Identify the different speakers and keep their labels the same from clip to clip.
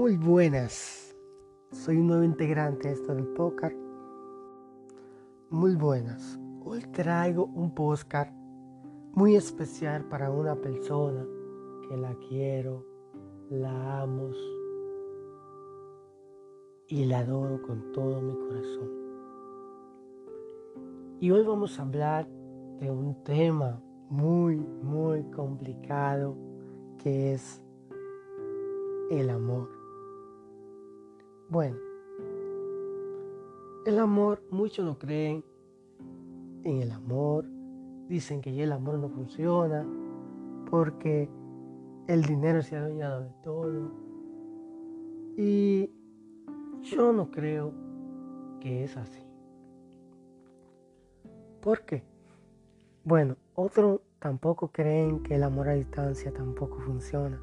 Speaker 1: Muy buenas. Soy un nuevo integrante de esto del podcast. Muy buenas. Hoy traigo un postcard muy especial para una persona que la quiero, la amo y la adoro con todo mi corazón. Y hoy vamos a hablar de un tema muy, muy complicado que es el amor. Bueno, el amor, muchos no creen en el amor, dicen que ya el amor no funciona porque el dinero se ha dañado de todo. Y yo no creo que es así. ¿Por qué? Bueno, otros tampoco creen que el amor a distancia tampoco funciona.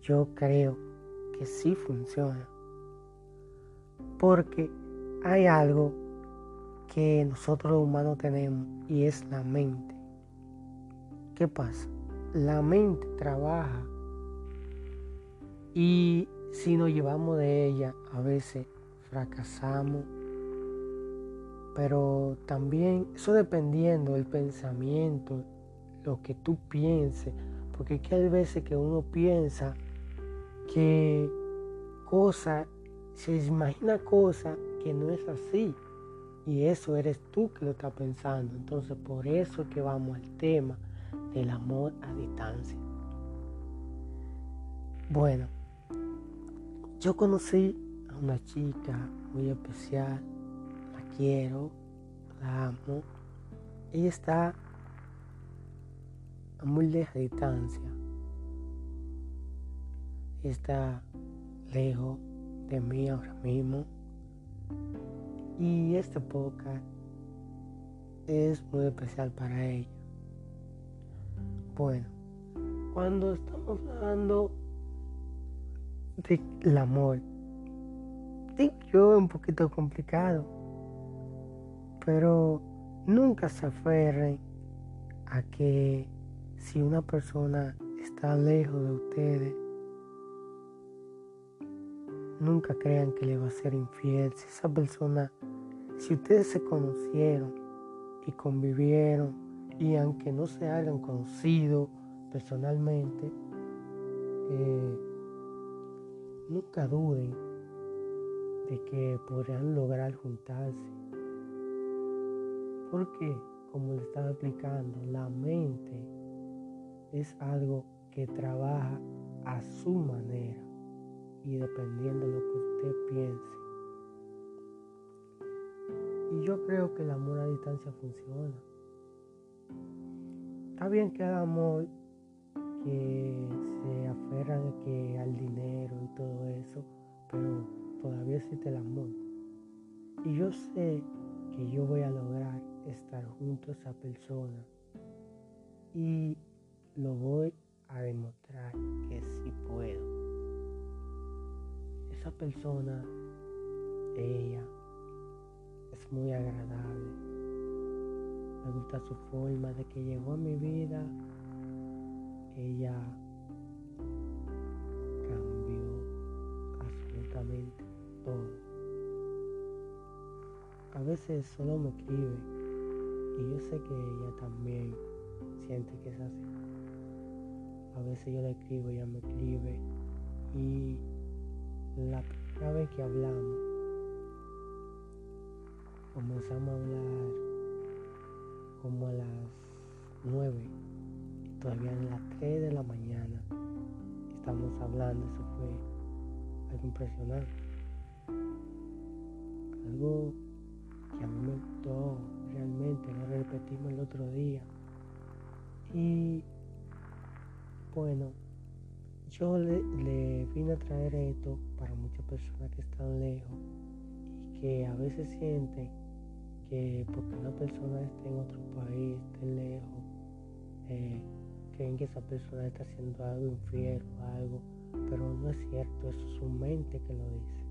Speaker 1: Yo creo que sí funciona. Porque hay algo que nosotros los humanos tenemos y es la mente. ¿Qué pasa? La mente trabaja y si nos llevamos de ella a veces fracasamos. Pero también eso dependiendo del pensamiento, lo que tú pienses, porque hay veces que uno piensa que cosas, se imagina cosas que no es así. Y eso eres tú que lo estás pensando. Entonces por eso es que vamos al tema del amor a distancia. Bueno, yo conocí a una chica muy especial, la quiero, la amo. Ella está a muy lejos de distancia está lejos de mí ahora mismo. Y este podcast es muy especial para ella. Bueno, cuando estamos hablando del amor, digo yo un poquito complicado, pero nunca se aferren a que si una persona está lejos de ustedes, Nunca crean que le va a ser infiel. Si esa persona, si ustedes se conocieron y convivieron, y aunque no se hayan conocido personalmente, eh, nunca duden de que podrán lograr juntarse. Porque, como le estaba explicando, la mente es algo que trabaja a su manera y dependiendo de lo que usted piense. Y yo creo que el amor a distancia funciona. Está bien que el amor que se aferran que al dinero y todo eso, pero todavía existe el amor. Y yo sé que yo voy a lograr estar junto a esa persona y lo voy a demostrar que sí puedo esa persona, ella, es muy agradable. Me gusta su forma de que llegó a mi vida. Ella cambió absolutamente todo. A veces solo me escribe y yo sé que ella también siente que es así. A veces yo le escribo, ella me escribe y la primera vez que hablamos, comenzamos a hablar como a las 9, todavía en las 3 de la mañana estamos hablando, eso fue algo impresionante. Algo que a mí me gustó realmente, lo repetimos el otro día. Y bueno, yo le, vine a traer esto para muchas personas que están lejos y que a veces sienten que porque una persona esté en otro país, esté lejos, eh, creen que esa persona está haciendo algo infiel o algo, pero no es cierto, eso es su mente que lo dice.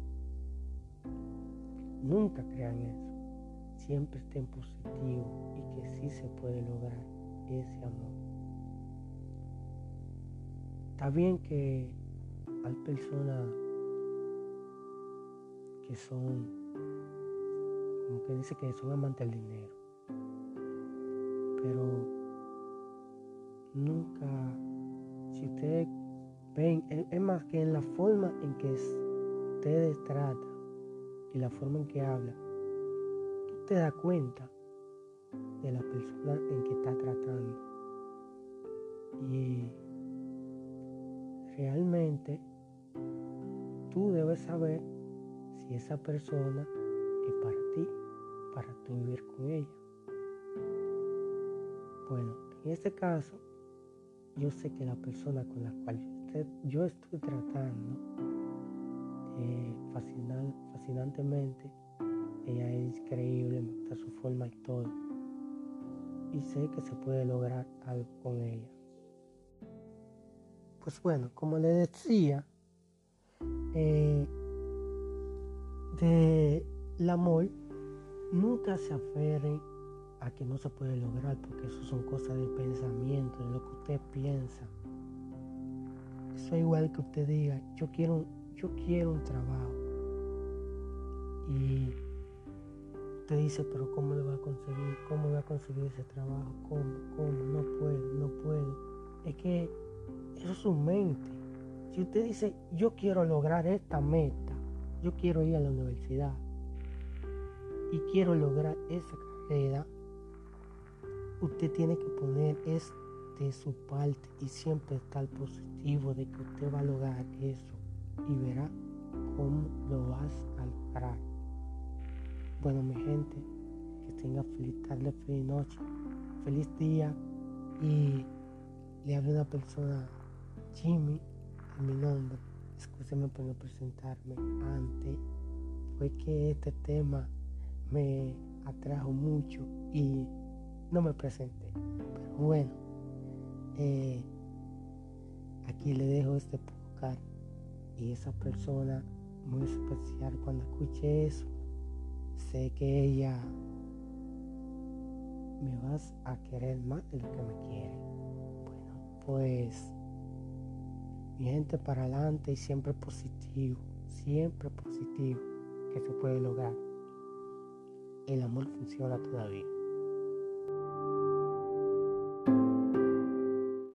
Speaker 1: Nunca crean eso, siempre estén positivos y que sí se puede lograr ese amor. Está bien que hay personas que son, como que dice que son amantes del dinero, pero nunca, si ustedes ven, es más que en la forma en que ustedes tratan y la forma en que hablan, tú te das cuenta de la persona en que está tratando. Y realmente tú debes saber si esa persona es para ti, para tú vivir con ella. Bueno, en este caso, yo sé que la persona con la cual yo estoy tratando eh, fascinantemente, ella es increíble, me gusta su forma y todo. Y sé que se puede lograr algo con ella. Pues bueno, como le decía, eh, del amor, nunca se aferren a que no se puede lograr, porque eso son cosas de pensamiento, de lo que usted piensa. Eso es igual que usted diga, yo quiero, yo quiero un trabajo. Y usted dice, pero ¿cómo lo va a conseguir? ¿Cómo voy a conseguir ese trabajo? ¿Cómo? ¿Cómo? No puedo, no puedo. Es que eso es su mente. Si usted dice, yo quiero lograr esta meta, yo quiero ir a la universidad y quiero lograr esa carrera, usted tiene que poner es de su parte y siempre estar positivo de que usted va a lograr eso y verá cómo lo vas a lograr. Bueno, mi gente, que tenga feliz tarde, feliz noche, feliz día y le habla una persona Jimmy mi nombre. Escúcheme por no presentarme antes. Fue que este tema me atrajo mucho y no me presenté. Pero bueno, eh, aquí le dejo este podcast y esa persona muy especial cuando escuche eso, sé que ella me vas a querer más de lo que me quiere. Bueno, pues mi gente para adelante y siempre positivo, siempre positivo, que se puede lograr. El amor funciona todavía.